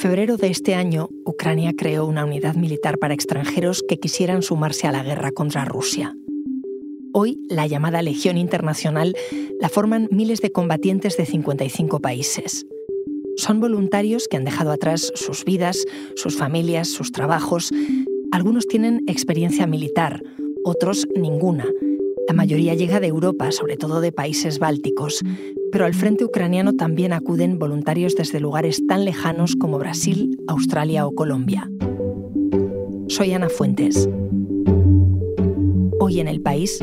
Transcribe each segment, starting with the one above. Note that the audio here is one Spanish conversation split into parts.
febrero de este año, Ucrania creó una unidad militar para extranjeros que quisieran sumarse a la guerra contra Rusia. Hoy, la llamada Legión Internacional la forman miles de combatientes de 55 países. Son voluntarios que han dejado atrás sus vidas, sus familias, sus trabajos. Algunos tienen experiencia militar, otros ninguna. La mayoría llega de Europa, sobre todo de países bálticos, pero al frente ucraniano también acuden voluntarios desde lugares tan lejanos como Brasil, Australia o Colombia. Soy Ana Fuentes. Hoy en el país,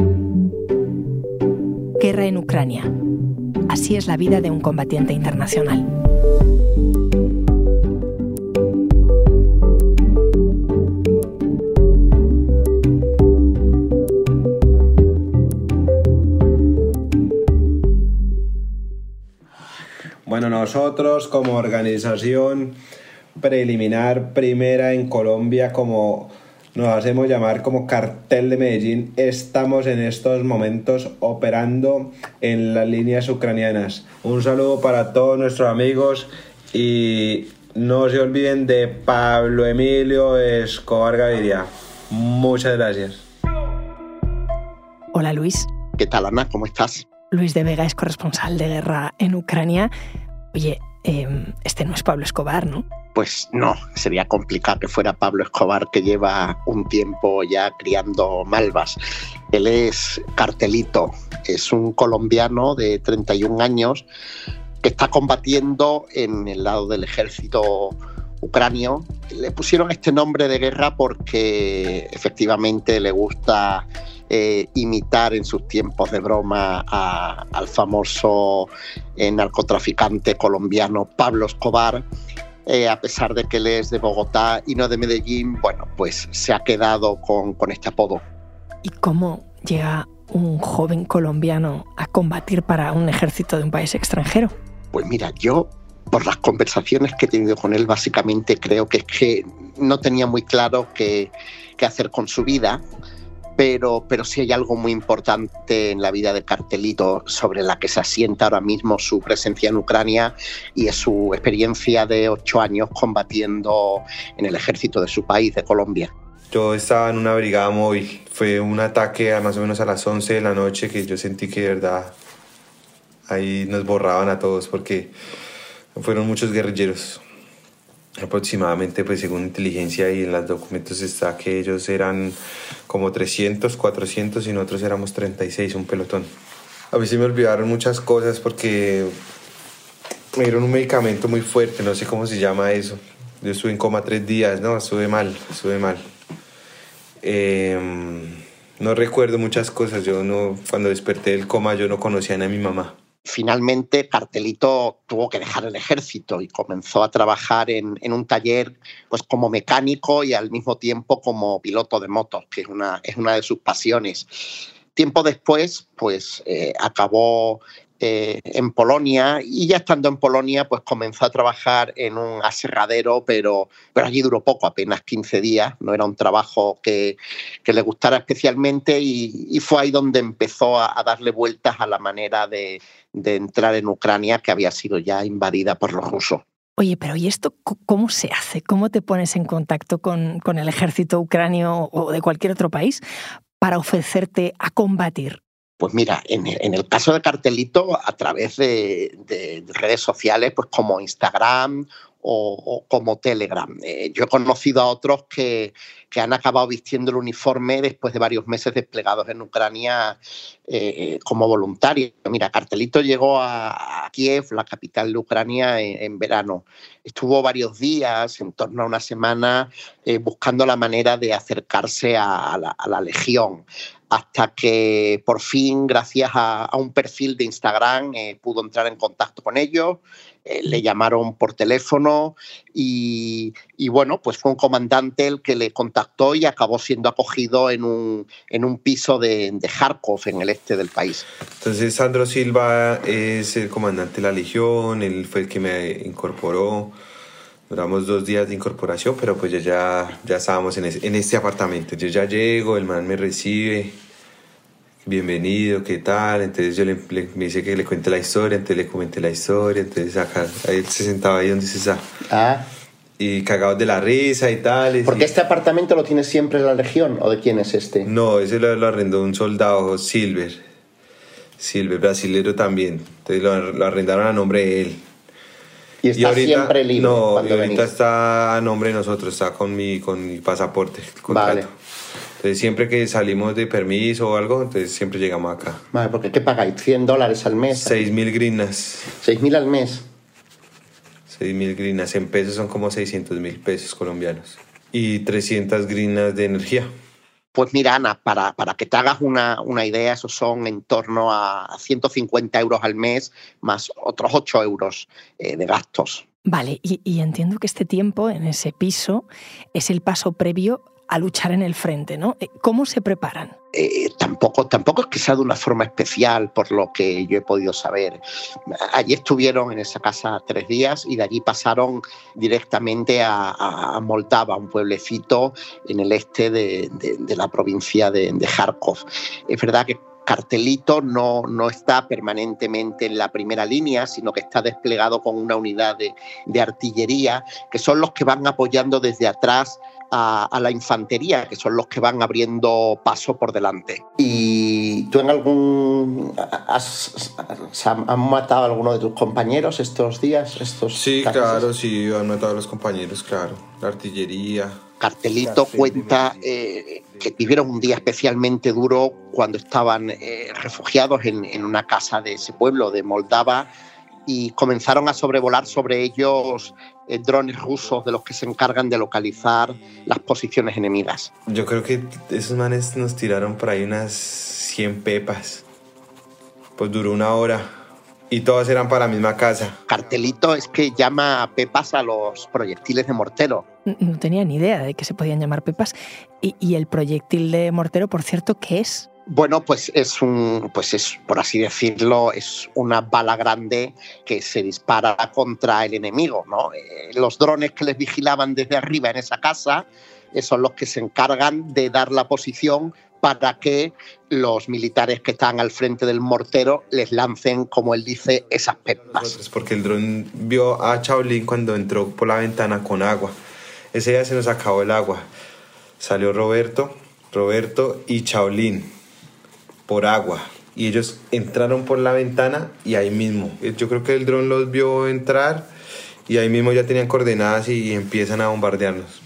guerra en Ucrania. Así es la vida de un combatiente internacional. Nosotros como organización preliminar primera en Colombia, como nos hacemos llamar como cartel de Medellín, estamos en estos momentos operando en las líneas ucranianas. Un saludo para todos nuestros amigos y no se olviden de Pablo Emilio Escobar Gaviria. Muchas gracias. Hola Luis. ¿Qué tal Ana? ¿Cómo estás? Luis de Vega es corresponsal de guerra en Ucrania. Oye, em, este no es Pablo Escobar, ¿no? Pues no, sería complicado que fuera Pablo Escobar que lleva un tiempo ya criando malvas. Él es Cartelito, es un colombiano de 31 años que está combatiendo en el lado del ejército ucranio. Le pusieron este nombre de guerra porque efectivamente le gusta eh, imitar en sus tiempos de broma al famoso eh, narcotraficante colombiano Pablo Escobar. Eh, a pesar de que él es de Bogotá y no de Medellín, bueno, pues se ha quedado con, con este apodo. ¿Y cómo llega un joven colombiano a combatir para un ejército de un país extranjero? Pues mira, yo por las conversaciones que he tenido con él, básicamente creo que es que no tenía muy claro qué, qué hacer con su vida pero, pero sí hay algo muy importante en la vida de Cartelito sobre la que se asienta ahora mismo su presencia en Ucrania y es su experiencia de ocho años combatiendo en el ejército de su país, de Colombia. Yo estaba en una brigada móvil, fue un ataque a más o menos a las 11 de la noche que yo sentí que de verdad ahí nos borraban a todos porque fueron muchos guerrilleros aproximadamente, pues según inteligencia y en los documentos está que ellos eran como 300, 400 y nosotros éramos 36, un pelotón. A mí se me olvidaron muchas cosas porque me dieron un medicamento muy fuerte, no sé cómo se llama eso. Yo estuve en coma tres días, no, estuve mal, estuve mal. Em, no recuerdo muchas cosas, yo no, cuando desperté del coma yo no conocía a mi mamá finalmente Cartelito tuvo que dejar el ejército y comenzó a trabajar en, un taller pues como mecánico y al mismo tiempo como piloto de motos, que es una, es una de sus pasiones. Tiempo después, pues eh, acabó eh, en Polonia y ya estando en Polonia pues comenzó a trabajar en un aserradero pero, pero allí duró poco, apenas 15 días, no era un trabajo que, le gustara especialmente y, fue ahí donde empezó a, darle vueltas a la manera de, entrar en Ucrania que había sido ya invadida por los rusos. Oye, pero ¿y esto cómo se hace? ¿Cómo te pones en contacto con, con el ejército ucranio o de cualquier otro país para ofrecerte a combatir? Pues mira, en el, caso de Cartelito, a través de, redes sociales, pues como Instagram o, como Telegram. Eh, yo he conocido a otros que, han acabado vistiendo el uniforme después de varios meses desplegados en Ucrania eh, como voluntarios. Mira, Cartelito llegó a, Kiev, la capital de Ucrania, en, verano. Estuvo varios días, en torno a una semana, eh, buscando la manera de acercarse a la Legión hasta que por fin, gracias a, un perfil de Instagram, eh, pudo entrar en contacto con ellos, eh, le llamaron por teléfono y, bueno, pues fue un comandante el que le contactó y acabó siendo acogido en un, en un piso de, de Kharkov, en el este del país. Entonces, Sandro Silva es el comandante de la Legión, él fue el que me incorporó. Duramos dos días de incorporación, pero pues ya, ya, ya estábamos en, en este apartamento. Yo ya llego, el man me recibe, bienvenido, ¿qué tal? Entonces yo le, me dice que le cuente la historia, entonces le comenté la historia, entonces acá, ahí se sentaba ahí donde se está. Ah. y cagados de la risa y tal. ¿Porque este apartamento lo tiene siempre la Legión o de quién es este? No, ese lo, arrendó un soldado, Silver. Silver, brasilero también. Entonces lo, arrendaron a nombre de él. ¿Y está siempre libre? No, y ahorita está a nombre de nosotros, está con mi, con mi pasaporte, Vale. Entonces siempre que salimos de permiso o algo, entonces siempre llegamos acá. Vale, porque ¿qué pagáis? ¿100 dólares al mes? 6 mil grinas. ¿6 mil al mes? 6 mil grinas en pesos son como 600 mil pesos colombianos. Y 300 grinas de energía. Pues mira, Ana, para, para que te hagas una, una, idea, esos son en torno a 150 euros al mes más otros 8 euros eh, de gastos. Vale, y, y entiendo que este tiempo en ese piso es el paso previo a luchar en el frente, ¿no? Eh, ¿Cómo se preparan? Eh, tampoco, tampoco es que sea de una forma especial, por lo que yo he podido saber. Allí estuvieron en esa casa tres días y de allí pasaron directamente a, Moldava, un pueblecito en el este de, la provincia de, de Kharkov. Es verdad que Cartelito no, no, está permanentemente en la primera línea, sino que está desplegado con una unidad de, de artillería, que son los que van apoyando desde atrás a, la infantería, que son los que van abriendo paso por delante. ¿Y tú en algún... Has, han matado a alguno de tus compañeros estos días? Estos sí, claro, sí, han matado a los compañeros, claro. La artillería. Cartelito cuenta eh, que vivieron un día especialmente duro cuando estaban eh, refugiados en, en una casa de ese pueblo, de Moldava, y comenzaron a sobrevolar sobre ellos eh, drones rusos de los que se encargan de localizar las posiciones enemigas. Yo creo que esos manes nos tiraron por ahí unas 100 pepas. Pues duró una hora. Y todas eran para la misma casa. Cartelito es que llama pepas a los proyectiles de mortero. No tenía ni idea de que se podían llamar pepas. ¿Y, y el proyectil de mortero, por cierto, qué es? Bueno, pues es un, pues es, por así decirlo, es una bala grande que se dispara contra el enemigo, ¿no? Eh, los drones que les vigilaban desde arriba en esa casa eh, son los que se encargan de dar la posición para que los militares que están al frente del mortero les lancen, como él dice, esas pepas. Porque el dron vio a cuando entró por la ventana con agua. Ese día se nos acabó el agua. Salió Roberto, Roberto y Chaolín por agua. Y ellos entraron por la ventana y ahí mismo. Yo creo que el dron los vio entrar y ahí mismo ya tenían coordenadas y empiezan a bombardearnos.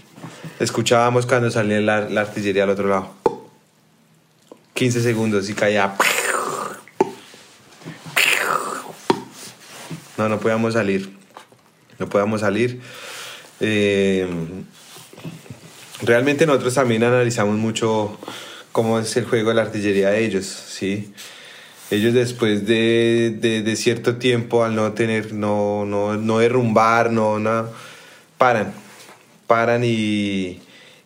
Escuchábamos cuando salía la, artillería al otro lado. 15 segundos y caía. No, no podíamos salir. No podíamos salir. Eh, realmente nosotros también analizamos mucho cómo es el juego de la artillería de ellos, ¿sí? Ellos después de, de, cierto tiempo, al no tener, no, no, no derrumbar, no, no, paran, paran y,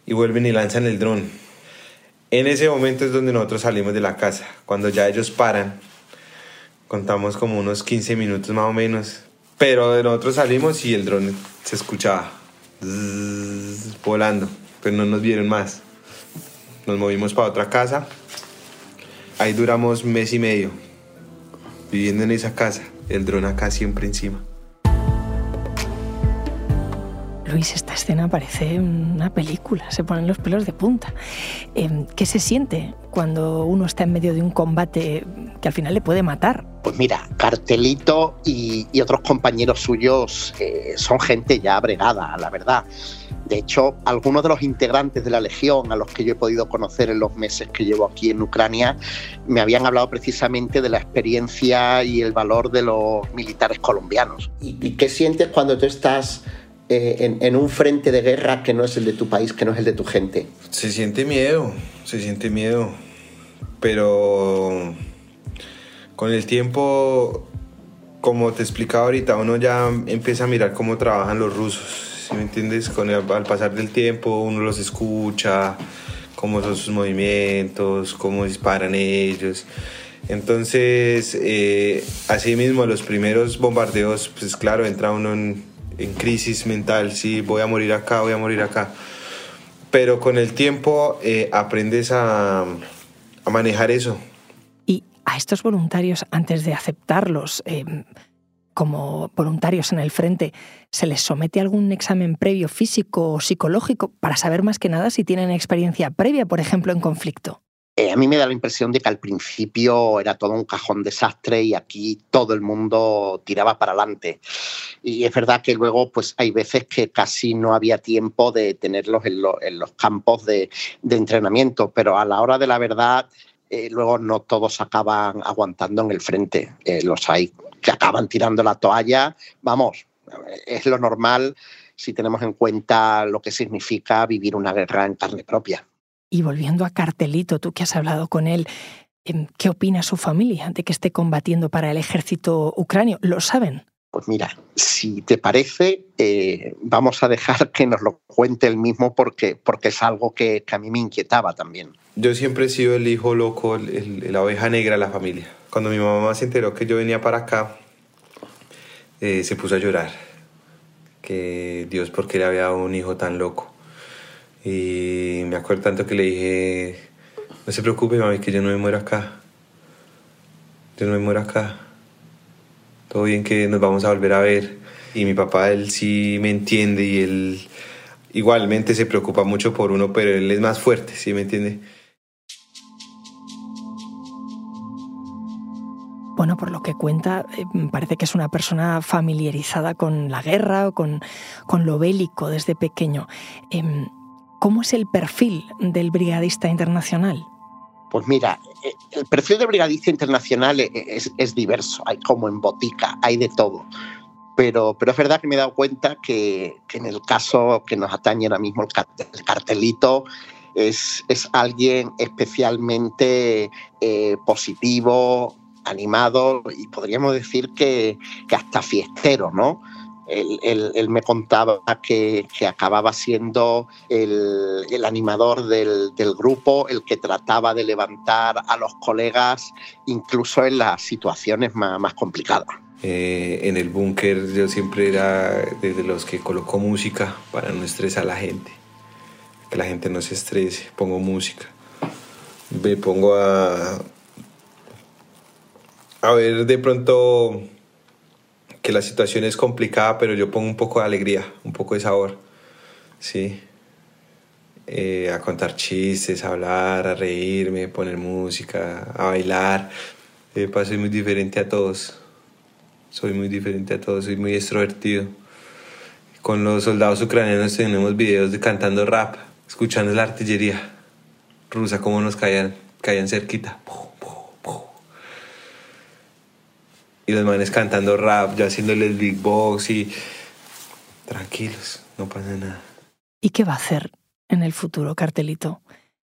y vuelven y lanzan el dron. En ese momento es donde nosotros salimos de la casa, cuando ya ellos paran, contamos como unos 15 minutos más o menos, pero nosotros salimos y el dron se escuchaba volando, pero no nos vieron más. Nos movimos para otra casa. Ahí duramos mes y medio viviendo en esa casa. El dron acá siempre encima. Luis, esta escena parece una película, se ponen los pelos de punta. Em, ¿Qué se siente cuando uno está en medio de un combate que al final le puede matar? Pues mira, Cartelito y, otros compañeros suyos eh, son gente ya bregada, la verdad. De hecho, algunos de los integrantes de la Legión a los que yo he podido conocer en los meses que llevo aquí en Ucrania me habían hablado precisamente de la experiencia y el valor de los militares colombianos. ¿Y, qué sientes cuando tú estás eh, en, un frente de guerra que no es el de tu país, que no es el de tu gente? Se siente miedo, se siente miedo, pero con el tiempo, como te explicaba ahorita, uno ya empieza a mirar cómo trabajan los rusos si me entiendes? Con al pasar del tiempo uno los escucha, cómo son sus movimientos, cómo disparan ellos. Entonces, eh, así mismo, los primeros bombardeos, pues claro, entra uno en, crisis mental, sí, voy a morir acá, voy a morir acá. Pero con el tiempo eh, aprendes a, manejar eso. Y a estos voluntarios, antes de aceptarlos, eh, como voluntarios en el frente, ¿se les somete algún examen previo físico o psicológico para saber más que nada si tienen experiencia previa, por ejemplo, en conflicto? Eh, a mí me da la impresión de que al principio era todo un cajón desastre y aquí todo el mundo tiraba para adelante. Y es verdad que luego pues hay veces que casi no había tiempo de tenerlos en, los campos de, entrenamiento, pero a la hora de la verdad eh, luego no todos acaban aguantando en el frente. Eh, los hay que acaban tirando la toalla. Vamos, es lo normal si tenemos en cuenta lo que significa vivir una guerra en carne propia. Y volviendo a Cartelito, tú que has hablado con él, em, ¿qué opina su familia de que esté combatiendo para el ejército ucranio? ¿Lo saben? Pues mira, si te parece, eh, vamos a dejar que nos lo cuente él mismo porque, porque es algo que, a mí me inquietaba también. Yo siempre he sido el hijo loco, la oveja negra de la familia. Cuando mi mamá se enteró que yo venía para acá, eh, se puso a llorar. Que Dios, ¿por qué le había dado un hijo tan loco? Y me acuerdo tanto que le dije, no se preocupe, mami, que yo no me muero acá. Yo no me muero acá. Todo bien que nos vamos a volver a ver. Y mi papá, él sí me entiende y él igualmente se preocupa mucho por uno, pero él es más fuerte, ¿sí me entiende? Bueno, por lo que cuenta, eh, parece que es una persona familiarizada con la guerra, con, con lo bélico desde pequeño. Em, ¿Cómo es el perfil del brigadista internacional? Pues mira, eh, el perfil del brigadista internacional es, diverso, hay como en botica, hay de todo. Pero, pero es verdad que me he dado cuenta que, en el caso que nos atañe ahora mismo el, cartelito, es, es, alguien especialmente eh, positivo, animado y podríamos decir que, que hasta fiestero, ¿no? Él, me contaba que, acababa siendo el, animador del, grupo, el que trataba de levantar a los colegas incluso en las situaciones más, complicadas. Eh, en el búnker yo siempre era de los que colocó música para no estresar a la gente, que la gente no se estrese, pongo música. Me pongo a, a ver de pronto que la situación es complicada, pero yo pongo un poco de alegría, un poco de sabor, ¿sí? Eh, a contar chistes, a hablar, a reírme, poner música, a bailar. Eh, soy muy diferente a todos. Soy muy diferente a todos, soy muy extrovertido. Con los soldados ucranianos tenemos videos de cantando rap, escuchando la artillería rusa, como nos caían, caían cerquita y los manes cantando rap, yo haciéndoles big box y tranquilos, no pasa nada. ¿Y qué va a hacer en el futuro, Cartelito?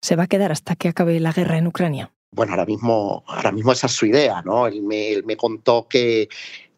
¿Se va a quedar hasta que acabe la guerra en Ucrania? Bueno, ahora mismo, ahora mismo esa es su idea, ¿no? Él me, él me contó que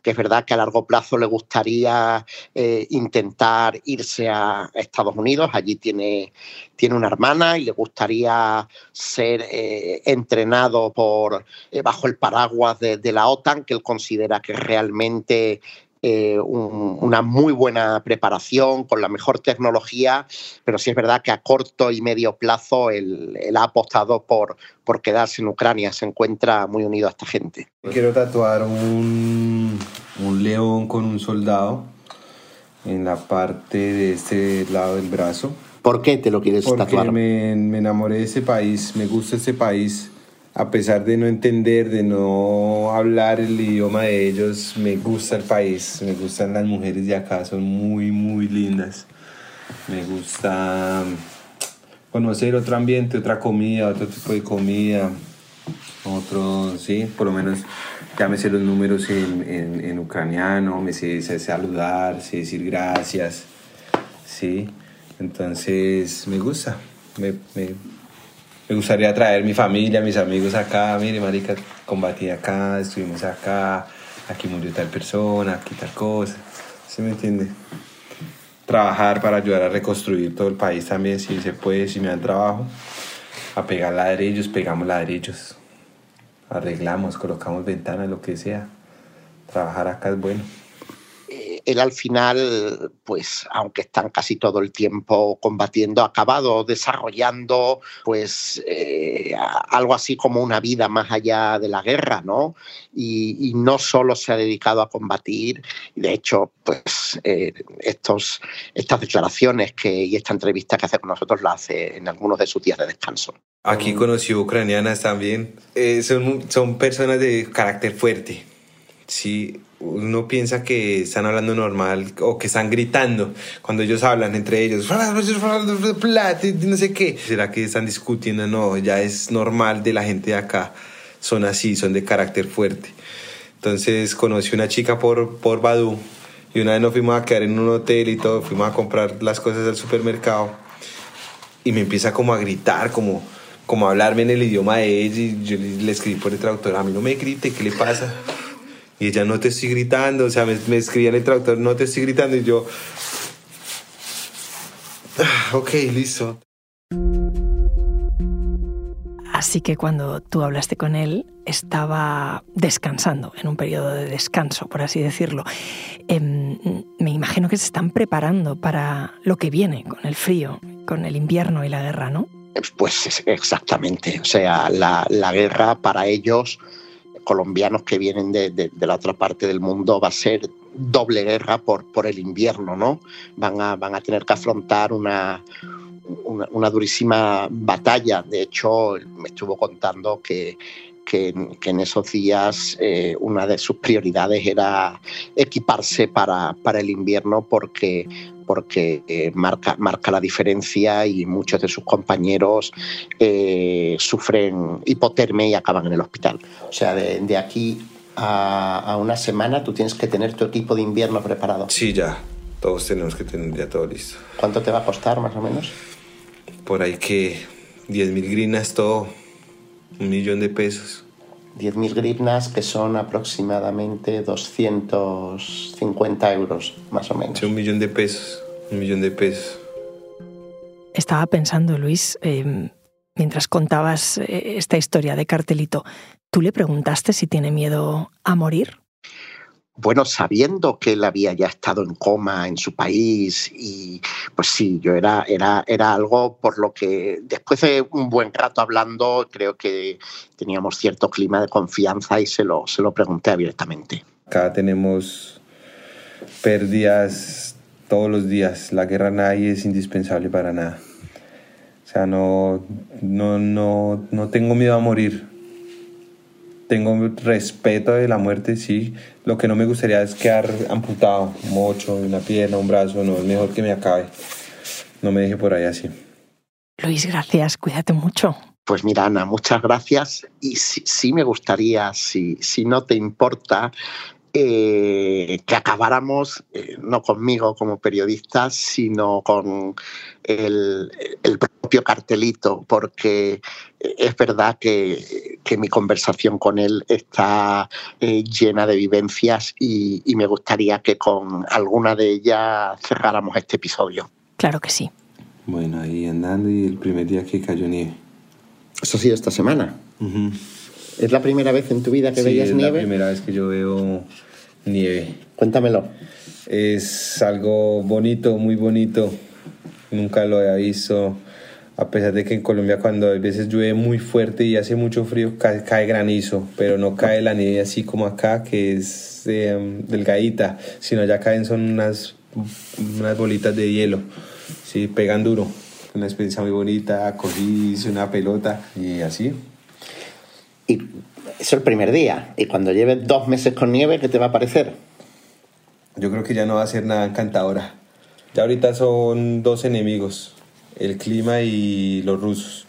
que es verdad que a largo plazo le gustaría eh, intentar irse a Estados Unidos, allí tiene, tiene una hermana y le gustaría ser eh, entrenado por, eh, bajo el paraguas de, de, la OTAN, que él considera que realmente eh, una muy buena preparación, con la mejor tecnología, pero sí es verdad que a corto y medio plazo él, ha apostado por, por quedarse en Ucrania, se encuentra muy unido a esta gente. Quiero tatuar un, un león con un soldado en la parte de este lado del brazo. ¿Por qué te lo quieres Porque tatuar? Porque me, me enamoré de ese país, me gusta ese país a pesar de no entender, de no hablar el idioma de ellos, me gusta el país, me gustan las mujeres de acá, son muy, muy lindas. Me gusta conocer otro ambiente, otra comida, otro tipo de comida, otro, sí, por lo menos ya me sé los números en, en, ucraniano, me sé, saludar, sé decir gracias, sí. Entonces me gusta, me, me me gustaría traer mi familia, mis amigos acá, mire, marica, combatí acá, estuvimos acá, aquí murió tal persona, aquí tal cosa, ¿se me entiende? Trabajar para ayudar a reconstruir todo el país también, si se puede, si me dan trabajo, a pegar ladrillos, pegamos ladrillos, arreglamos, colocamos ventanas, lo que sea. Trabajar acá es bueno él al final, pues aunque están casi todo el tiempo combatiendo, ha acabado desarrollando pues eh, algo así como una vida más allá de la guerra, ¿no? Y, no solo se ha dedicado a combatir, de hecho, pues eh, estos, estas declaraciones que, y esta entrevista que hace con nosotros la hace en algunos de sus días de descanso. Aquí conoció ucranianas también. Eh, son, son personas de carácter fuerte. Sí, uno piensa que están hablando normal o que están gritando cuando ellos hablan entre ellos, no sé qué. ¿Será que están discutiendo? No, ya es normal de la gente de acá. Son así, son de carácter fuerte. Entonces conocí una chica por, por Badu y una vez nos fuimos a quedar en un hotel y todo, fuimos a comprar las cosas del supermercado y me empieza como a gritar, como, como a hablarme en el idioma de ella y yo le, escribí por el traductor, a mí no me grite, ¿qué le pasa? Y ella, no te estoy gritando, o sea, me, me escribía en el traductor, no te estoy gritando. Y yo, ah, ok, listo. Así que cuando tú hablaste con él, estaba descansando, en un periodo de descanso, por así decirlo. Em, me imagino que se están preparando para lo que viene, con el frío, con el invierno y la guerra, ¿no? Pues exactamente. O sea, la, la guerra para ellos colombianos que vienen de, la otra parte del mundo va a ser doble guerra por, por el invierno, ¿no? Van a, van a tener que afrontar una, una, durísima batalla. De hecho, me estuvo contando que, que, en esos días eh, una de sus prioridades era equiparse para, para el invierno porque porque eh, marca, marca la diferencia y muchos de sus compañeros eh, sufren hipotermia y acaban en el hospital. O sea, de, aquí a, una semana tú tienes que tener tu equipo de invierno preparado. Sí, ya. Todos tenemos que tener ya todo listo. ¿Cuánto te va a costar más o menos? Por ahí que 10 mil grinas todo, un millón de pesos. 10.000 grivnas, que son aproximadamente 250 euros, más o menos. un millón de pesos, un millón de pesos. Estaba pensando, Luis, em, mientras contabas eh, esta historia de Cartelito, ¿tú le preguntaste si tiene miedo a morir? Bueno, sabiendo que él había ya estado en coma en su país y pues sí, yo era, era, era algo por lo que después de un buen rato hablando, creo que teníamos cierto clima de confianza y se lo, se lo pregunté abiertamente. Acá tenemos pérdidas todos los días, la guerra nadie es indispensable para nada. O sea, no, no, no, no tengo miedo a morir tengo respeto de la muerte, sí. Lo que no me gustaría es quedar amputado, mocho, una pierna, un brazo. No, es mejor que me acabe. No me deje por ahí así. Luis, gracias. Cuídate mucho. Pues mira, Ana, muchas gracias. Y sí, me gustaría, si, si no te importa, eh, que acabáramos, eh, no conmigo como periodista, sino con el, propio cartelito, porque es verdad que, mi conversación con él está eh, llena de vivencias y, y me gustaría que con alguna de ellas cerráramos este episodio. Claro que sí. Bueno, ahí andando y el primer día que cayó nieve. Eso ha sido esta semana. ¿Es la primera vez en tu vida que veías nieve? Es la primera vez que yo veo nieve. Cuéntamelo. Es algo bonito, muy bonito. Nunca lo había visto. A pesar de que en Colombia cuando a veces llueve muy fuerte y hace mucho frío, cae, granizo, pero no cae la nieve así como acá, que es em, delgadita, sino ya caen son unas, unas bolitas de hielo, sí, pegan duro. Una experiencia muy bonita, cogí, hice una pelota y así. Eso es el primer día. Y cuando lleves dos meses con nieve, ¿qué te va a parecer? Yo creo que ya no va a ser nada encantadora. Ya ahorita son dos enemigos, el clima y los rusos.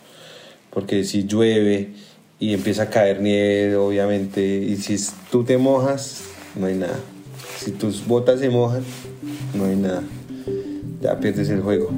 Porque si llueve y empieza a caer nieve, obviamente, y si tú te mojas, no hay nada. Si tus botas se mojan, no hay nada. Ya pierdes el juego.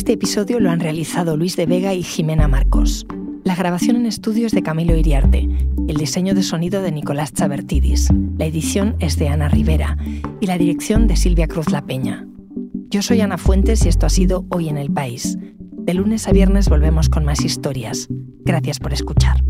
Este episodio lo han realizado Luis de Vega y Jimena Marcos. La grabación en estudios de Camilo Iriarte, el diseño de sonido de Nicolás Chabertidis, la edición es de Ana Rivera y la dirección de Silvia Cruz La Peña. Yo soy Ana Fuentes y esto ha sido Hoy en el País. De lunes a viernes volvemos con más historias. Gracias por escuchar.